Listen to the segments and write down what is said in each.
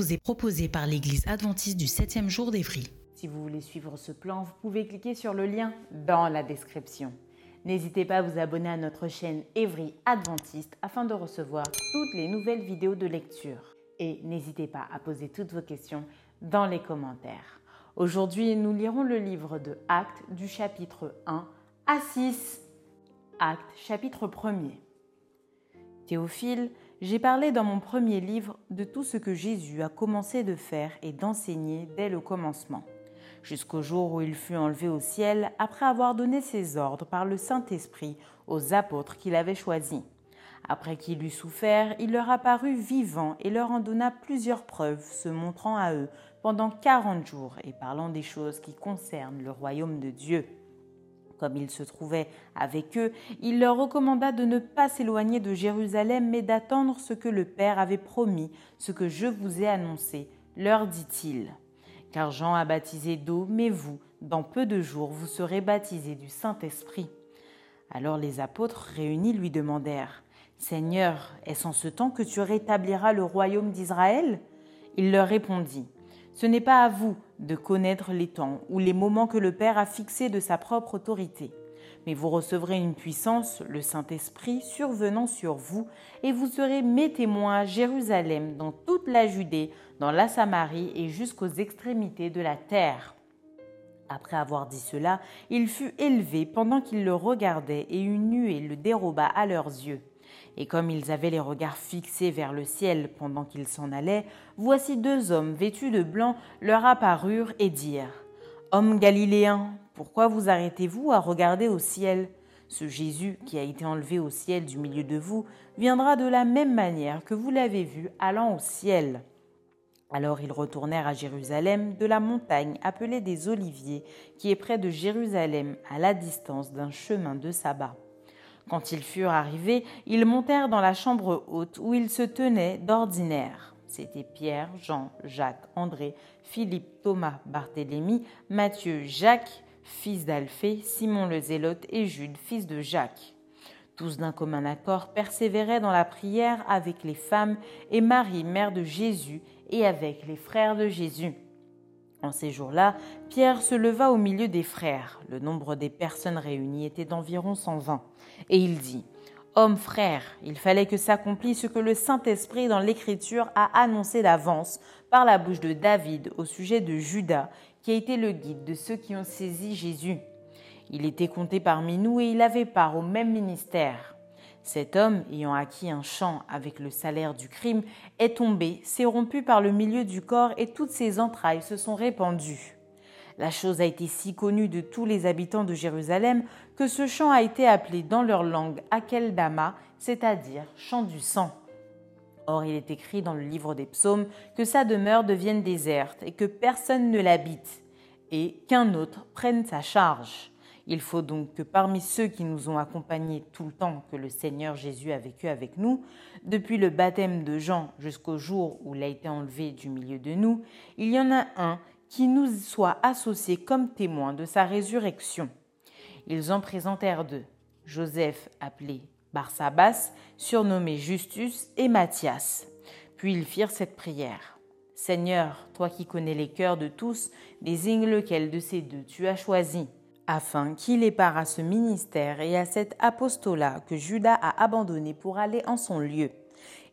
Vous est proposée par l'Église adventiste du 7e jour d'Évry. Si vous voulez suivre ce plan, vous pouvez cliquer sur le lien dans la description. N'hésitez pas à vous abonner à notre chaîne Évry Adventiste afin de recevoir toutes les nouvelles vidéos de lecture. Et n'hésitez pas à poser toutes vos questions dans les commentaires. Aujourd'hui, nous lirons le livre de Actes du chapitre 1 à 6. Actes chapitre 1er. Théophile, j'ai parlé dans mon premier livre de tout ce que Jésus a commencé de faire et d'enseigner dès le commencement, jusqu'au jour où il fut enlevé au ciel après avoir donné ses ordres par le Saint-Esprit aux apôtres qu'il avait choisis. Après qu'il eut souffert, il leur apparut vivant et leur en donna plusieurs preuves, se montrant à eux pendant quarante jours et parlant des choses qui concernent le royaume de Dieu. Comme il se trouvait avec eux, il leur recommanda de ne pas s'éloigner de Jérusalem, mais d'attendre ce que le Père avait promis, ce que je vous ai annoncé, leur dit-il. Car Jean a baptisé d'eau, mais vous, dans peu de jours, vous serez baptisés du Saint-Esprit. Alors les apôtres réunis lui demandèrent, Seigneur, est-ce en ce temps que tu rétabliras le royaume d'Israël? Il leur répondit, ce n'est pas à vous de connaître les temps ou les moments que le Père a fixés de sa propre autorité, mais vous recevrez une puissance, le Saint-Esprit, survenant sur vous, et vous serez mes témoins à Jérusalem, dans toute la Judée, dans la Samarie et jusqu'aux extrémités de la terre. Après avoir dit cela, il fut élevé pendant qu'ils le regardaient, et une nuée le déroba à leurs yeux. Et comme ils avaient les regards fixés vers le ciel pendant qu'ils s'en allaient, voici deux hommes vêtus de blanc leur apparurent et dirent Hommes galiléens, pourquoi vous arrêtez-vous à regarder au ciel? Ce Jésus qui a été enlevé au ciel du milieu de vous viendra de la même manière que vous l'avez vu allant au ciel. Alors ils retournèrent à Jérusalem de la montagne appelée des Oliviers, qui est près de Jérusalem, à la distance d'un chemin de sabbat. Quand ils furent arrivés, ils montèrent dans la chambre haute où ils se tenaient d'ordinaire. C'étaient Pierre, Jean, Jacques, André, Philippe, Thomas, Barthélemy, Matthieu, Jacques, fils d'Alphée, Simon le Zélote et Jude, fils de Jacques. Tous d'un commun accord persévéraient dans la prière avec les femmes et Marie, mère de Jésus, et avec les frères de Jésus. En ces jours-là, Pierre se leva au milieu des frères. Le nombre des personnes réunies était d'environ 120. Et il dit Hommes frères, il fallait que s'accomplisse ce que le Saint-Esprit dans l'Écriture a annoncé d'avance par la bouche de David au sujet de Judas, qui a été le guide de ceux qui ont saisi Jésus. Il était compté parmi nous et il avait part au même ministère. Cet homme, ayant acquis un champ avec le salaire du crime, est tombé, s'est rompu par le milieu du corps et toutes ses entrailles se sont répandues. La chose a été si connue de tous les habitants de Jérusalem que ce champ a été appelé dans leur langue Akeldama, c'est-à-dire champ du sang. Or, il est écrit dans le livre des psaumes que sa demeure devienne déserte et que personne ne l'habite, et qu'un autre prenne sa charge. Il faut donc que parmi ceux qui nous ont accompagnés tout le temps que le Seigneur Jésus a vécu avec nous, depuis le baptême de Jean jusqu'au jour où il a été enlevé du milieu de nous, il y en a un qui nous soit associé comme témoin de sa résurrection. Ils en présentèrent deux, Joseph appelé Barsabas, surnommé Justus, et Matthias. Puis ils firent cette prière. Seigneur, toi qui connais les cœurs de tous, désigne lequel de ces deux tu as choisi afin qu'il ait part à ce ministère et à cet apostolat que Judas a abandonné pour aller en son lieu.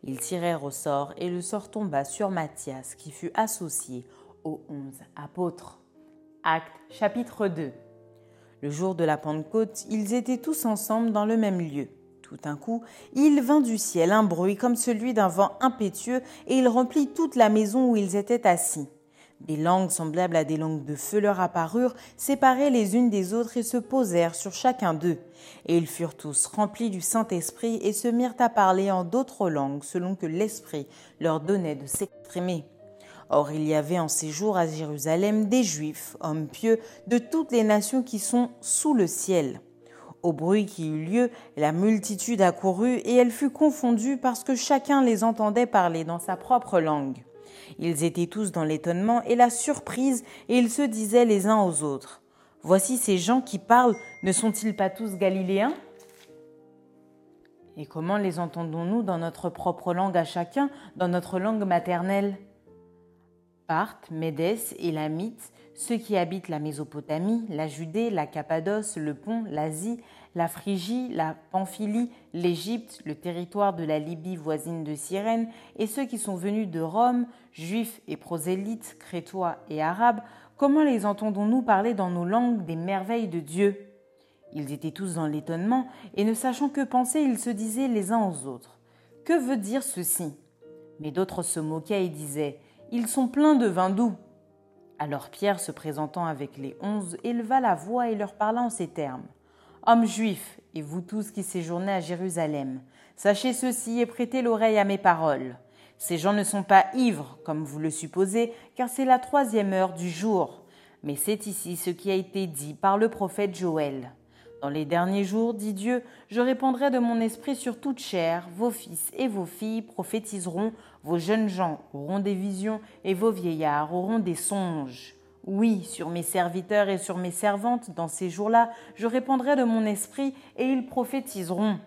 Ils tirèrent au sort et le sort tomba sur Matthias qui fut associé aux onze apôtres. Acte chapitre 2 Le jour de la Pentecôte, ils étaient tous ensemble dans le même lieu. Tout d'un coup, il vint du ciel un bruit comme celui d'un vent impétueux, et il remplit toute la maison où ils étaient assis. Des langues semblables à des langues de feu leur apparurent, séparées les unes des autres, et se posèrent sur chacun d'eux. Et ils furent tous remplis du Saint-Esprit, et se mirent à parler en d'autres langues, selon que l'Esprit leur donnait de s'exprimer. Or il y avait en ces jours à Jérusalem des Juifs, hommes pieux, de toutes les nations qui sont sous le ciel. Au bruit qui eut lieu, la multitude accourut, et elle fut confondue parce que chacun les entendait parler dans sa propre langue. Ils étaient tous dans l'étonnement et la surprise, et ils se disaient les uns aux autres. Voici ces gens qui parlent, ne sont-ils pas tous galiléens? Et comment les entendons-nous dans notre propre langue à chacun, dans notre langue maternelle? Parthes, Médès, Élamites, ceux qui habitent la Mésopotamie, la Judée, la Cappadoce, le Pont, l'Asie, la Phrygie, la Pamphylie, l'Égypte, le territoire de la Libye voisine de Cyrène, et ceux qui sont venus de Rome, juifs et prosélytes, crétois et arabes, comment les entendons-nous parler dans nos langues des merveilles de Dieu? Ils étaient tous dans l'étonnement, et ne sachant que penser, ils se disaient les uns aux autres. Que veut dire ceci? Mais d'autres se moquaient et disaient ils sont pleins de vin doux. Alors Pierre, se présentant avec les onze, éleva la voix et leur parla en ces termes. Hommes juifs, et vous tous qui séjournez à Jérusalem, sachez ceci et prêtez l'oreille à mes paroles. Ces gens ne sont pas ivres, comme vous le supposez, car c'est la troisième heure du jour. Mais c'est ici ce qui a été dit par le prophète Joël. Dans les derniers jours, dit Dieu, je répandrai de mon esprit sur toute chair, vos fils et vos filles prophétiseront, vos jeunes gens auront des visions, et vos vieillards auront des songes. Oui, sur mes serviteurs et sur mes servantes, dans ces jours-là, je répandrai de mon esprit, et ils prophétiseront.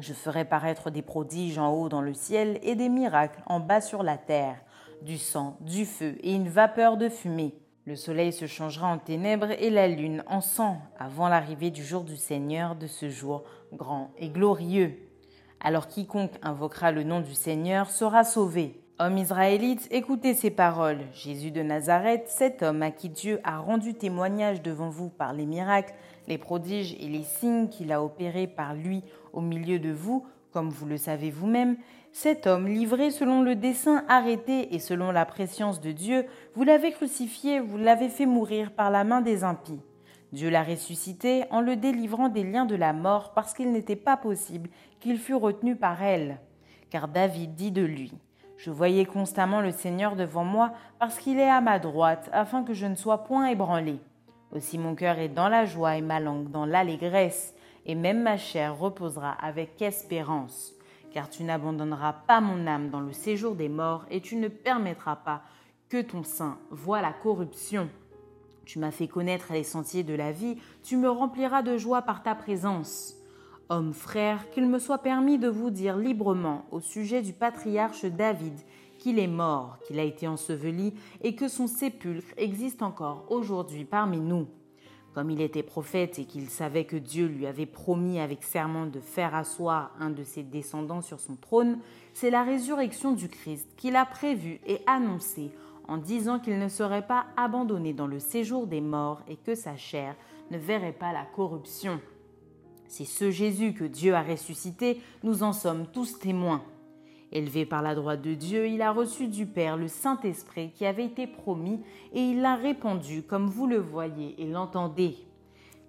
Je ferai paraître des prodiges en haut dans le ciel et des miracles en bas sur la terre, du sang, du feu et une vapeur de fumée. Le soleil se changera en ténèbres et la lune en sang avant l'arrivée du jour du Seigneur de ce jour grand et glorieux. Alors quiconque invoquera le nom du Seigneur sera sauvé. Homme israélite, écoutez ces paroles. Jésus de Nazareth, cet homme à qui Dieu a rendu témoignage devant vous par les miracles, les prodiges et les signes qu'il a opérés par lui au milieu de vous, comme vous le savez vous-même, cet homme, livré selon le dessein arrêté et selon la préscience de Dieu, vous l'avez crucifié, vous l'avez fait mourir par la main des impies. Dieu l'a ressuscité en le délivrant des liens de la mort parce qu'il n'était pas possible qu'il fût retenu par elle. Car David dit de lui, Je voyais constamment le Seigneur devant moi parce qu'il est à ma droite afin que je ne sois point ébranlé. Aussi mon cœur est dans la joie et ma langue dans l'allégresse, et même ma chair reposera avec espérance car tu n'abandonneras pas mon âme dans le séjour des morts, et tu ne permettras pas que ton sein voie la corruption. Tu m'as fait connaître les sentiers de la vie, tu me rempliras de joie par ta présence. Homme frère, qu'il me soit permis de vous dire librement au sujet du patriarche David qu'il est mort, qu'il a été enseveli et que son sépulcre existe encore aujourd'hui parmi nous. Comme il était prophète et qu'il savait que Dieu lui avait promis avec serment de faire asseoir un de ses descendants sur son trône, c'est la résurrection du Christ qu'il a prévue et annoncée en disant qu'il ne serait pas abandonné dans le séjour des morts et que sa chair ne verrait pas la corruption. C'est ce Jésus que Dieu a ressuscité, nous en sommes tous témoins. Élevé par la droite de Dieu, il a reçu du Père le Saint-Esprit qui avait été promis et il l'a répandu comme vous le voyez et l'entendez.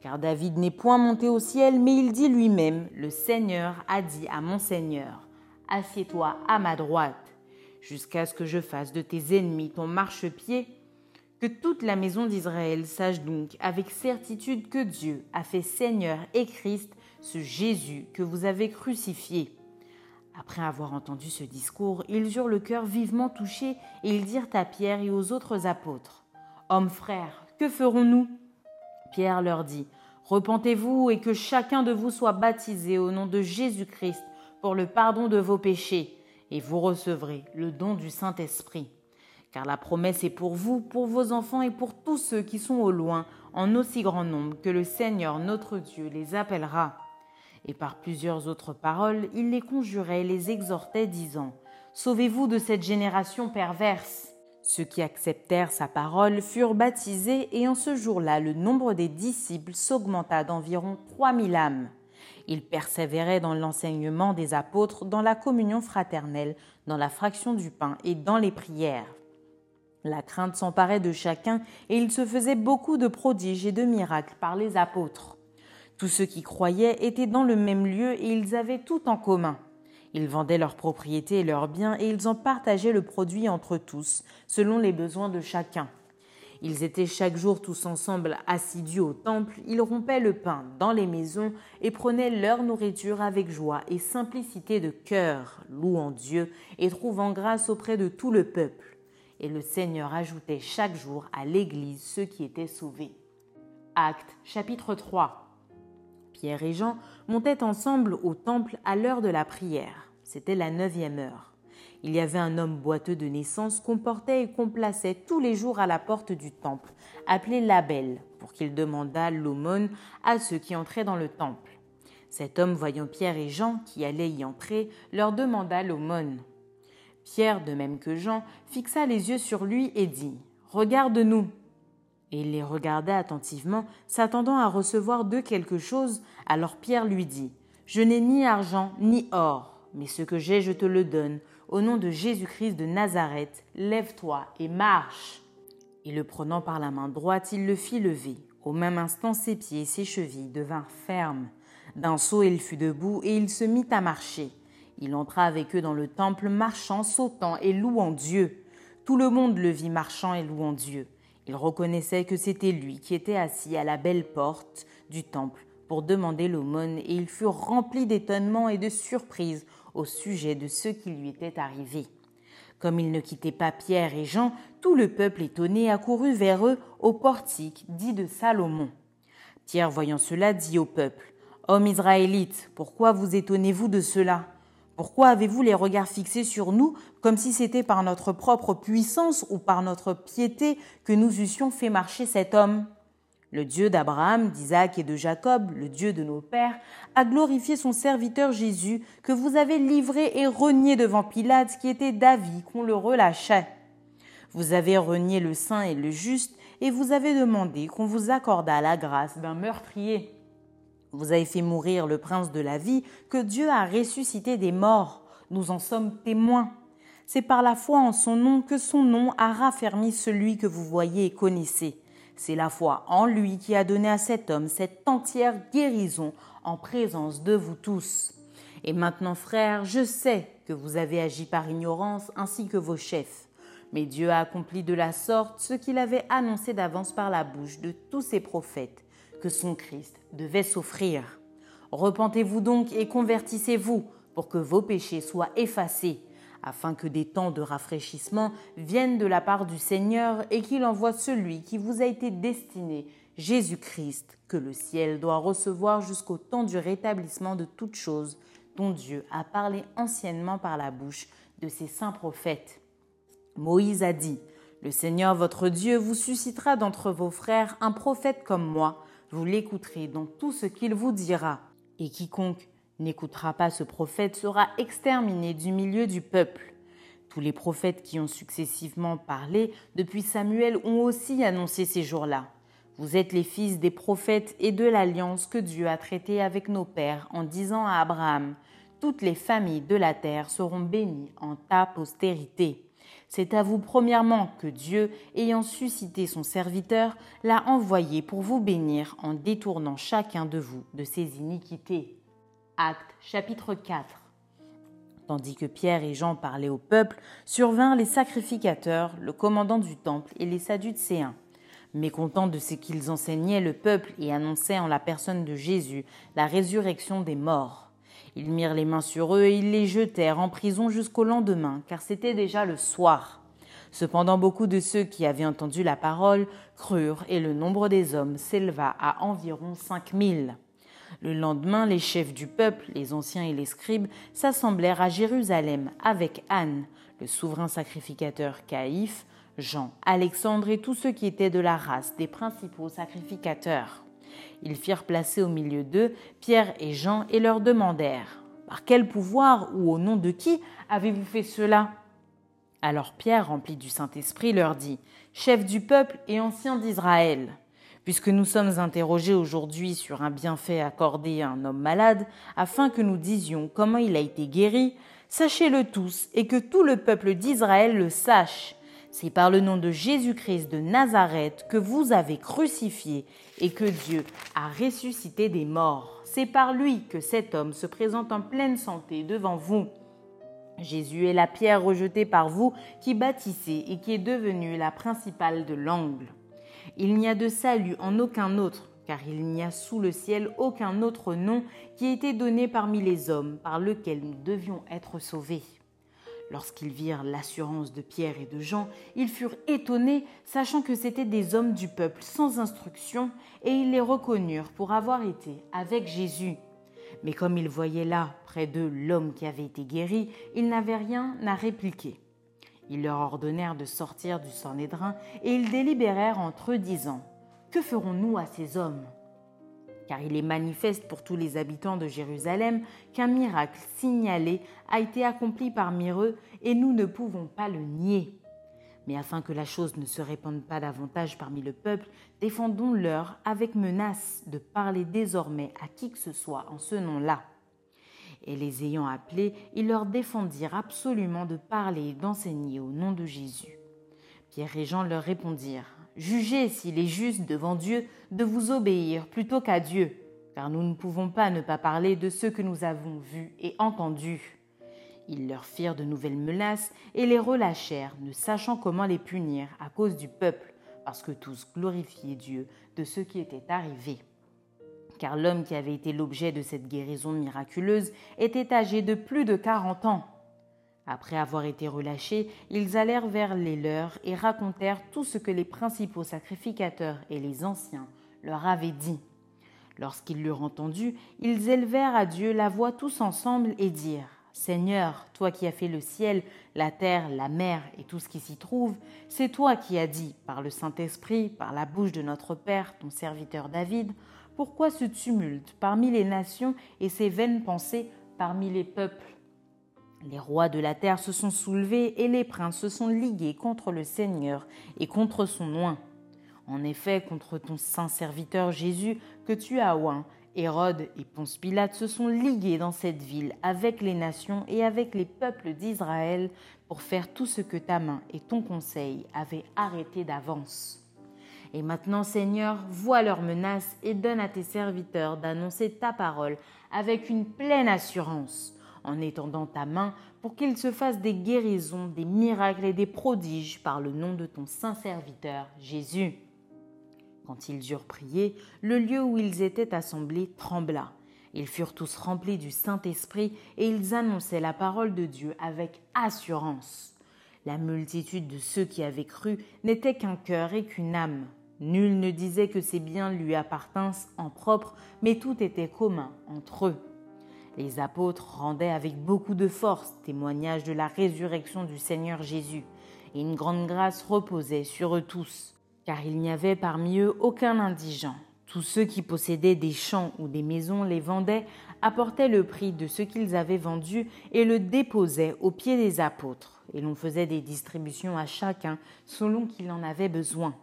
Car David n'est point monté au ciel, mais il dit lui-même, Le Seigneur a dit à mon Seigneur, Assieds-toi à ma droite, jusqu'à ce que je fasse de tes ennemis ton marchepied. Que toute la maison d'Israël sache donc avec certitude que Dieu a fait Seigneur et Christ ce Jésus que vous avez crucifié. Après avoir entendu ce discours, ils eurent le cœur vivement touché et ils dirent à Pierre et aux autres apôtres Hommes frères, que ferons-nous? Pierre leur dit Repentez-vous et que chacun de vous soit baptisé au nom de Jésus-Christ pour le pardon de vos péchés, et vous recevrez le don du Saint-Esprit. Car la promesse est pour vous, pour vos enfants et pour tous ceux qui sont au loin, en aussi grand nombre que le Seigneur notre Dieu les appellera et par plusieurs autres paroles, il les conjurait et les exhortait, disant Sauvez-vous de cette génération perverse. Ceux qui acceptèrent sa parole furent baptisés, et en ce jour-là, le nombre des disciples s'augmenta d'environ trois mille âmes. Ils persévéraient dans l'enseignement des apôtres, dans la communion fraternelle, dans la fraction du pain et dans les prières. La crainte s'emparait de chacun et il se faisait beaucoup de prodiges et de miracles par les apôtres. Tous ceux qui croyaient étaient dans le même lieu et ils avaient tout en commun. Ils vendaient leurs propriétés et leurs biens et ils en partageaient le produit entre tous, selon les besoins de chacun. Ils étaient chaque jour tous ensemble assidus au temple, ils rompaient le pain dans les maisons et prenaient leur nourriture avec joie et simplicité de cœur, louant Dieu et trouvant grâce auprès de tout le peuple. Et le Seigneur ajoutait chaque jour à l'Église ceux qui étaient sauvés. Acte chapitre 3 Pierre et Jean montaient ensemble au temple à l'heure de la prière. C'était la neuvième heure. Il y avait un homme boiteux de naissance qu'on portait et qu'on plaçait tous les jours à la porte du temple, appelé Label, pour qu'il demandât l'aumône à ceux qui entraient dans le temple. Cet homme, voyant Pierre et Jean qui allaient y entrer, leur demanda l'aumône. Pierre, de même que Jean, fixa les yeux sur lui et dit Regarde-nous et il les regardait attentivement, s'attendant à recevoir d'eux quelque chose. Alors Pierre lui dit Je n'ai ni argent ni or, mais ce que j'ai, je te le donne. Au nom de Jésus-Christ de Nazareth, lève-toi et marche. Et le prenant par la main droite, il le fit lever. Au même instant, ses pieds et ses chevilles devinrent fermes. D'un saut, il fut debout et il se mit à marcher. Il entra avec eux dans le temple, marchant, sautant et louant Dieu. Tout le monde le vit marchant et louant Dieu. Il reconnaissait que c'était lui qui était assis à la belle porte du temple pour demander l'aumône et il fut rempli d'étonnement et de surprise au sujet de ce qui lui était arrivé. Comme il ne quittait pas Pierre et Jean, tout le peuple étonné accourut vers eux au portique dit de Salomon. Pierre, voyant cela, dit au peuple Hommes israélites, pourquoi vous étonnez-vous de cela? Pourquoi avez-vous les regards fixés sur nous comme si c'était par notre propre puissance ou par notre piété que nous eussions fait marcher cet homme? Le Dieu d'Abraham, d'Isaac et de Jacob, le Dieu de nos pères, a glorifié son serviteur Jésus que vous avez livré et renié devant Pilate qui était d'avis qu'on le relâchait. Vous avez renié le saint et le juste et vous avez demandé qu'on vous accordât la grâce d'un meurtrier. Vous avez fait mourir le prince de la vie, que Dieu a ressuscité des morts. Nous en sommes témoins. C'est par la foi en son nom que son nom a raffermi celui que vous voyez et connaissez. C'est la foi en lui qui a donné à cet homme cette entière guérison en présence de vous tous. Et maintenant, frères, je sais que vous avez agi par ignorance ainsi que vos chefs. Mais Dieu a accompli de la sorte ce qu'il avait annoncé d'avance par la bouche de tous ses prophètes que son Christ devait s'offrir. Repentez-vous donc et convertissez-vous pour que vos péchés soient effacés, afin que des temps de rafraîchissement viennent de la part du Seigneur et qu'il envoie celui qui vous a été destiné, Jésus-Christ, que le ciel doit recevoir jusqu'au temps du rétablissement de toutes choses dont Dieu a parlé anciennement par la bouche de ses saints prophètes. Moïse a dit, Le Seigneur votre Dieu vous suscitera d'entre vos frères un prophète comme moi, vous l'écouterez dans tout ce qu'il vous dira. Et quiconque n'écoutera pas ce prophète sera exterminé du milieu du peuple. Tous les prophètes qui ont successivement parlé depuis Samuel ont aussi annoncé ces jours-là. Vous êtes les fils des prophètes et de l'alliance que Dieu a traitée avec nos pères en disant à Abraham, Toutes les familles de la terre seront bénies en ta postérité. C'est à vous premièrement que Dieu, ayant suscité son serviteur, l'a envoyé pour vous bénir en détournant chacun de vous de ses iniquités. Acte chapitre 4 Tandis que Pierre et Jean parlaient au peuple, survinrent les sacrificateurs, le commandant du temple et les sadducéens. Mécontents de ce qu'ils enseignaient le peuple et annonçaient en la personne de Jésus la résurrection des morts. Ils mirent les mains sur eux et ils les jetèrent en prison jusqu'au lendemain, car c'était déjà le soir. Cependant beaucoup de ceux qui avaient entendu la parole crurent, et le nombre des hommes s'éleva à environ cinq mille. Le lendemain, les chefs du peuple, les anciens et les scribes, s'assemblèrent à Jérusalem avec Anne, le souverain sacrificateur Caïphe, Jean, Alexandre et tous ceux qui étaient de la race des principaux sacrificateurs. Ils firent placer au milieu d'eux Pierre et Jean et leur demandèrent Par quel pouvoir ou au nom de qui avez-vous fait cela? Alors Pierre, rempli du Saint-Esprit, leur dit Chef du peuple et ancien d'Israël, Puisque nous sommes interrogés aujourd'hui sur un bienfait accordé à un homme malade, afin que nous disions comment il a été guéri, sachez-le tous et que tout le peuple d'Israël le sache. C'est par le nom de Jésus-Christ de Nazareth que vous avez crucifié et que Dieu a ressuscité des morts. C'est par lui que cet homme se présente en pleine santé devant vous. Jésus est la pierre rejetée par vous qui bâtissez et qui est devenue la principale de l'angle. Il n'y a de salut en aucun autre, car il n'y a sous le ciel aucun autre nom qui ait été donné parmi les hommes par lequel nous devions être sauvés. Lorsqu'ils virent l'assurance de Pierre et de Jean, ils furent étonnés, sachant que c'étaient des hommes du peuple sans instruction, et ils les reconnurent pour avoir été avec Jésus. Mais comme ils voyaient là, près d'eux, l'homme qui avait été guéri, ils n'avaient rien à répliquer. Ils leur ordonnèrent de sortir du Sanhédrin, et ils délibérèrent entre eux, disant Que ferons-nous à ces hommes? Car il est manifeste pour tous les habitants de Jérusalem qu'un miracle signalé a été accompli parmi eux et nous ne pouvons pas le nier. Mais afin que la chose ne se répande pas davantage parmi le peuple, défendons-leur avec menace de parler désormais à qui que ce soit en ce nom-là. Et les ayant appelés, ils leur défendirent absolument de parler et d'enseigner au nom de Jésus. Pierre et Jean leur répondirent Jugez s'il est juste devant Dieu de vous obéir plutôt qu'à Dieu, car nous ne pouvons pas ne pas parler de ce que nous avons vu et entendu. Ils leur firent de nouvelles menaces et les relâchèrent, ne sachant comment les punir à cause du peuple, parce que tous glorifiaient Dieu de ce qui était arrivé. Car l'homme qui avait été l'objet de cette guérison miraculeuse était âgé de plus de quarante ans. Après avoir été relâchés, ils allèrent vers les leurs et racontèrent tout ce que les principaux sacrificateurs et les anciens leur avaient dit. Lorsqu'ils l'eurent entendu, ils élevèrent à Dieu la voix tous ensemble et dirent Seigneur, toi qui as fait le ciel, la terre, la mer et tout ce qui s'y trouve, c'est toi qui as dit, par le Saint-Esprit, par la bouche de notre Père, ton serviteur David, pourquoi ce tumulte parmi les nations et ces vaines pensées parmi les peuples? Les rois de la terre se sont soulevés et les princes se sont ligués contre le Seigneur et contre son oint. En effet, contre ton saint serviteur Jésus que tu as oint, Hérode et Ponce Pilate se sont ligués dans cette ville avec les nations et avec les peuples d'Israël pour faire tout ce que ta main et ton conseil avaient arrêté d'avance. Et maintenant, Seigneur, vois leurs menaces et donne à tes serviteurs d'annoncer ta parole avec une pleine assurance en étendant ta main pour qu'il se fasse des guérisons, des miracles et des prodiges par le nom de ton saint serviteur Jésus. Quand ils eurent prié, le lieu où ils étaient assemblés trembla. Ils furent tous remplis du Saint-Esprit et ils annonçaient la parole de Dieu avec assurance. La multitude de ceux qui avaient cru n'était qu'un cœur et qu'une âme. Nul ne disait que ses biens lui appartinssent en propre, mais tout était commun entre eux. Les apôtres rendaient avec beaucoup de force témoignage de la résurrection du Seigneur Jésus, et une grande grâce reposait sur eux tous, car il n'y avait parmi eux aucun indigent. Tous ceux qui possédaient des champs ou des maisons les vendaient, apportaient le prix de ce qu'ils avaient vendu et le déposaient aux pieds des apôtres, et l'on faisait des distributions à chacun selon qu'il en avait besoin.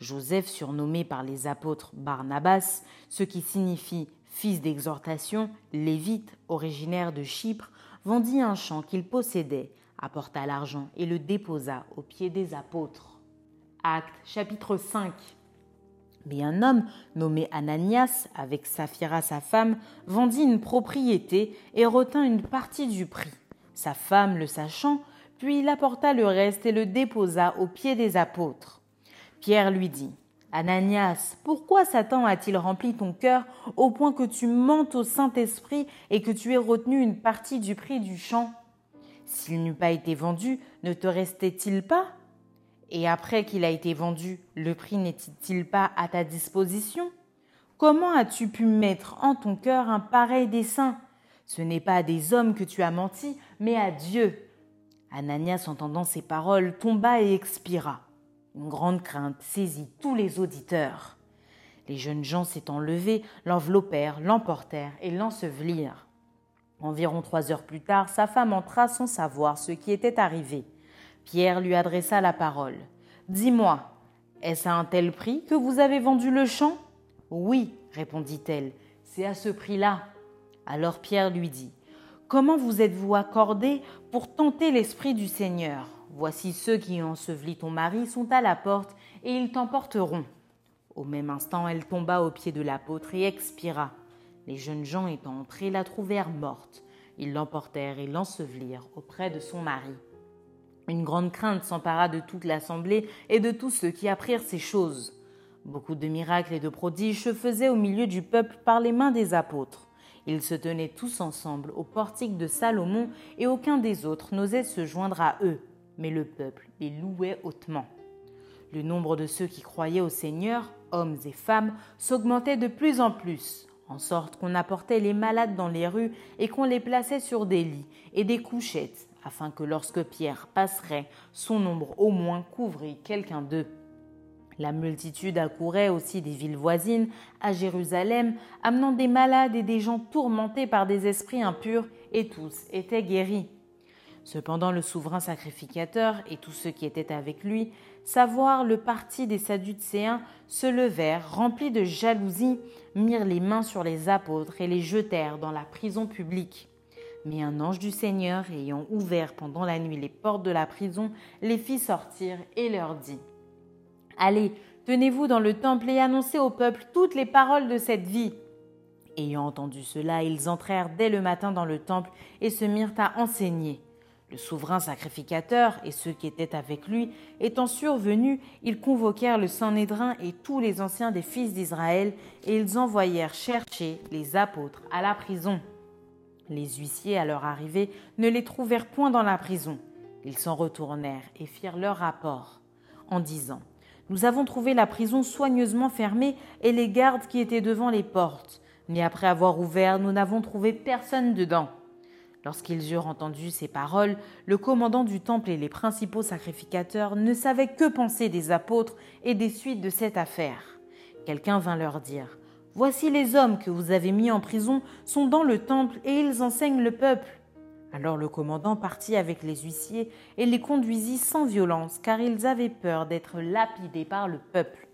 Joseph, surnommé par les apôtres Barnabas, ce qui signifie fils d'exhortation, lévite, originaire de Chypre, vendit un champ qu'il possédait, apporta l'argent et le déposa aux pieds des apôtres. Acte chapitre 5 Mais un homme nommé Ananias, avec Saphira sa femme, vendit une propriété et retint une partie du prix. Sa femme le sachant, puis il apporta le reste et le déposa aux pieds des apôtres. Pierre lui dit Ananias, pourquoi Satan a-t-il rempli ton cœur au point que tu mentes au Saint-Esprit et que tu aies retenu une partie du prix du champ? S'il n'eût pas été vendu, ne te restait-il pas? Et après qu'il a été vendu, le prix n'est-il pas à ta disposition? Comment as-tu pu mettre en ton cœur un pareil dessein? Ce n'est pas à des hommes que tu as menti, mais à Dieu. Ananias, entendant ces paroles, tomba et expira. Une grande crainte saisit tous les auditeurs. Les jeunes gens s'étant levés, l'enveloppèrent, l'emportèrent et l'ensevelirent. Environ trois heures plus tard, sa femme entra sans savoir ce qui était arrivé. Pierre lui adressa la parole. Dis-moi, Est-ce à un tel prix que vous avez vendu le champ Oui, répondit-elle, c'est à ce prix-là. Alors Pierre lui dit, Comment vous êtes-vous accordé pour tenter l'Esprit du Seigneur? Voici ceux qui ont enseveli ton mari sont à la porte, et ils t'emporteront. Au même instant, elle tomba aux pieds de l'apôtre et expira. Les jeunes gens étant entrés la trouvèrent morte. Ils l'emportèrent et l'ensevelirent auprès de son mari. Une grande crainte s'empara de toute l'assemblée et de tous ceux qui apprirent ces choses. Beaucoup de miracles et de prodiges se faisaient au milieu du peuple par les mains des apôtres. Ils se tenaient tous ensemble au portique de Salomon et aucun des autres n'osait se joindre à eux, mais le peuple les louait hautement. Le nombre de ceux qui croyaient au Seigneur, hommes et femmes, s'augmentait de plus en plus, en sorte qu'on apportait les malades dans les rues et qu'on les plaçait sur des lits et des couchettes, afin que lorsque Pierre passerait, son ombre au moins couvrit quelqu'un d'eux. La multitude accourait aussi des villes voisines, à Jérusalem, amenant des malades et des gens tourmentés par des esprits impurs, et tous étaient guéris. Cependant le souverain sacrificateur et tous ceux qui étaient avec lui, savoir le parti des Sadducéens, se levèrent, remplis de jalousie, mirent les mains sur les apôtres et les jetèrent dans la prison publique. Mais un ange du Seigneur, ayant ouvert pendant la nuit les portes de la prison, les fit sortir et leur dit Allez, tenez-vous dans le temple et annoncez au peuple toutes les paroles de cette vie. Ayant entendu cela, ils entrèrent dès le matin dans le temple et se mirent à enseigner. Le souverain sacrificateur et ceux qui étaient avec lui étant survenus, ils convoquèrent le Sanhédrin et tous les anciens des fils d'Israël, et ils envoyèrent chercher les apôtres à la prison. Les huissiers, à leur arrivée, ne les trouvèrent point dans la prison. Ils s'en retournèrent et firent leur rapport, en disant nous avons trouvé la prison soigneusement fermée et les gardes qui étaient devant les portes. Mais après avoir ouvert, nous n'avons trouvé personne dedans. Lorsqu'ils eurent entendu ces paroles, le commandant du temple et les principaux sacrificateurs ne savaient que penser des apôtres et des suites de cette affaire. Quelqu'un vint leur dire Voici les hommes que vous avez mis en prison sont dans le temple et ils enseignent le peuple. Alors le commandant partit avec les huissiers et les conduisit sans violence, car ils avaient peur d'être lapidés par le peuple.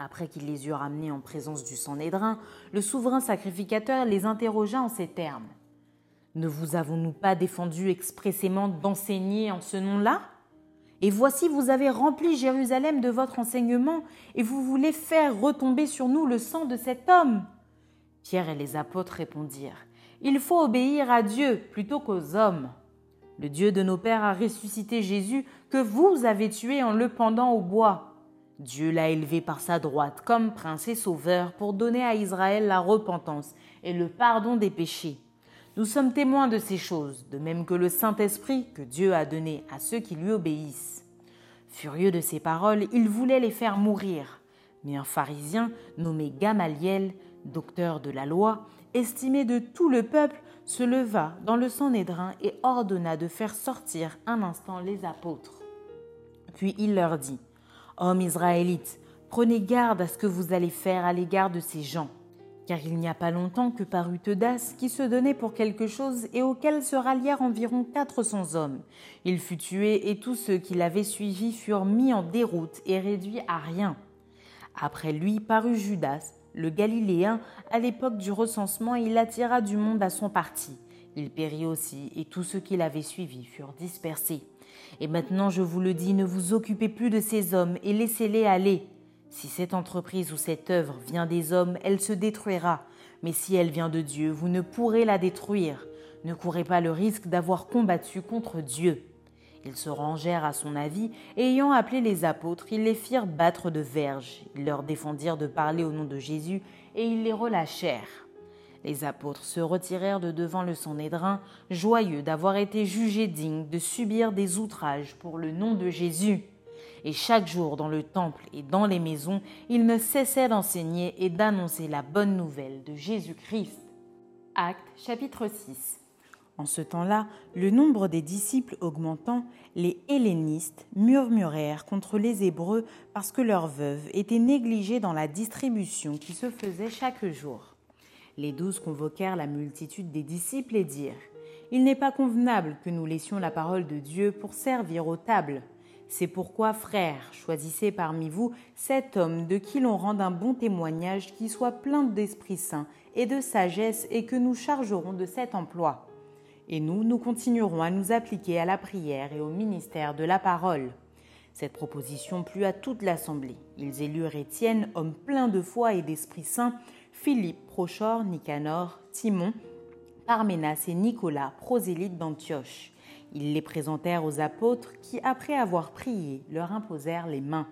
Après qu'il les eut ramenés en présence du Sanhédrin, le souverain sacrificateur les interrogea en ces termes. Ne vous avons-nous pas défendu expressément d'enseigner en ce nom-là? Et voici vous avez rempli Jérusalem de votre enseignement, et vous voulez faire retomber sur nous le sang de cet homme. Pierre et les apôtres répondirent. Il faut obéir à Dieu plutôt qu'aux hommes. Le Dieu de nos pères a ressuscité Jésus que vous avez tué en le pendant au bois. Dieu l'a élevé par sa droite comme prince et sauveur pour donner à Israël la repentance et le pardon des péchés. Nous sommes témoins de ces choses, de même que le Saint-Esprit que Dieu a donné à ceux qui lui obéissent. Furieux de ces paroles, il voulait les faire mourir. Mais un pharisien nommé Gamaliel, docteur de la loi, estimé de tout le peuple, se leva dans le Sanhédrin et ordonna de faire sortir un instant les apôtres. Puis il leur dit Hommes israélites, prenez garde à ce que vous allez faire à l'égard de ces gens, car il n'y a pas longtemps que parut Teudas qui se donnait pour quelque chose et auquel se rallièrent environ quatre cents hommes. Il fut tué et tous ceux qui l'avaient suivi furent mis en déroute et réduits à rien. Après lui parut Judas, le Galiléen, à l'époque du recensement, il attira du monde à son parti. Il périt aussi, et tous ceux qui l'avaient suivi furent dispersés. Et maintenant, je vous le dis, ne vous occupez plus de ces hommes et laissez-les aller. Si cette entreprise ou cette œuvre vient des hommes, elle se détruira. Mais si elle vient de Dieu, vous ne pourrez la détruire. Ne courez pas le risque d'avoir combattu contre Dieu. Ils se rangèrent à son avis, et ayant appelé les apôtres, ils les firent battre de verges. Ils leur défendirent de parler au nom de Jésus, et ils les relâchèrent. Les apôtres se retirèrent de devant le Sanhédrin, joyeux d'avoir été jugés dignes de subir des outrages pour le nom de Jésus. Et chaque jour dans le temple et dans les maisons, ils ne cessaient d'enseigner et d'annoncer la bonne nouvelle de Jésus-Christ. Acte chapitre 6 en ce temps-là, le nombre des disciples augmentant, les hellénistes murmurèrent contre les Hébreux parce que leurs veuves étaient négligées dans la distribution qui se faisait chaque jour. Les douze convoquèrent la multitude des disciples et dirent Il n'est pas convenable que nous laissions la parole de Dieu pour servir aux tables. C'est pourquoi, frères, choisissez parmi vous cet homme de qui l'on rende un bon témoignage qui soit plein d'Esprit Saint et de sagesse et que nous chargerons de cet emploi. Et nous, nous continuerons à nous appliquer à la prière et au ministère de la parole. Cette proposition plut à toute l'assemblée. Ils élurent Étienne, homme plein de foi et d'Esprit Saint, Philippe, Prochor, Nicanor, Timon, Parménas et Nicolas, prosélytes d'Antioche. Ils les présentèrent aux apôtres qui, après avoir prié, leur imposèrent les mains.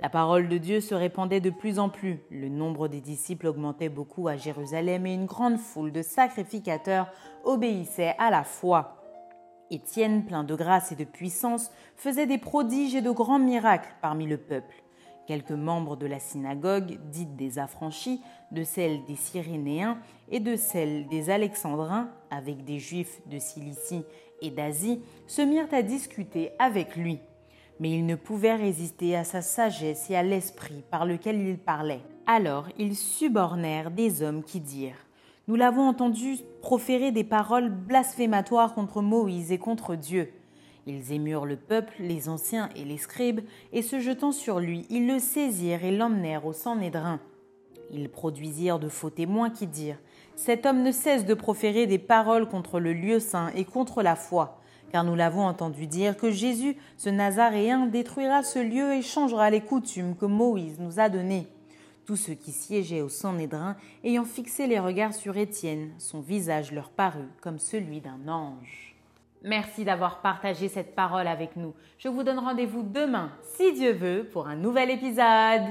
La parole de Dieu se répandait de plus en plus, le nombre des disciples augmentait beaucoup à Jérusalem et une grande foule de sacrificateurs obéissait à la foi. Étienne, plein de grâce et de puissance, faisait des prodiges et de grands miracles parmi le peuple. Quelques membres de la synagogue, dite des affranchis, de celle des Cyrénéens et de celle des Alexandrins, avec des Juifs de Cilicie et d'Asie, se mirent à discuter avec lui. Mais ils ne pouvaient résister à sa sagesse et à l'esprit par lequel il parlait. Alors ils subornèrent des hommes qui dirent Nous l'avons entendu proférer des paroles blasphématoires contre Moïse et contre Dieu. Ils émurent le peuple, les anciens et les scribes, et se jetant sur lui, ils le saisirent et l'emmenèrent au Sanhédrin. Ils produisirent de faux témoins qui dirent Cet homme ne cesse de proférer des paroles contre le lieu saint et contre la foi, car nous l'avons entendu dire que Jésus, ce Nazaréen, détruira ce lieu et changera les coutumes que Moïse nous a données. Tous ceux qui siégeaient au Sanhédrin, ayant fixé les regards sur Étienne, son visage leur parut comme celui d'un ange. Merci d'avoir partagé cette parole avec nous. Je vous donne rendez-vous demain, si Dieu veut, pour un nouvel épisode.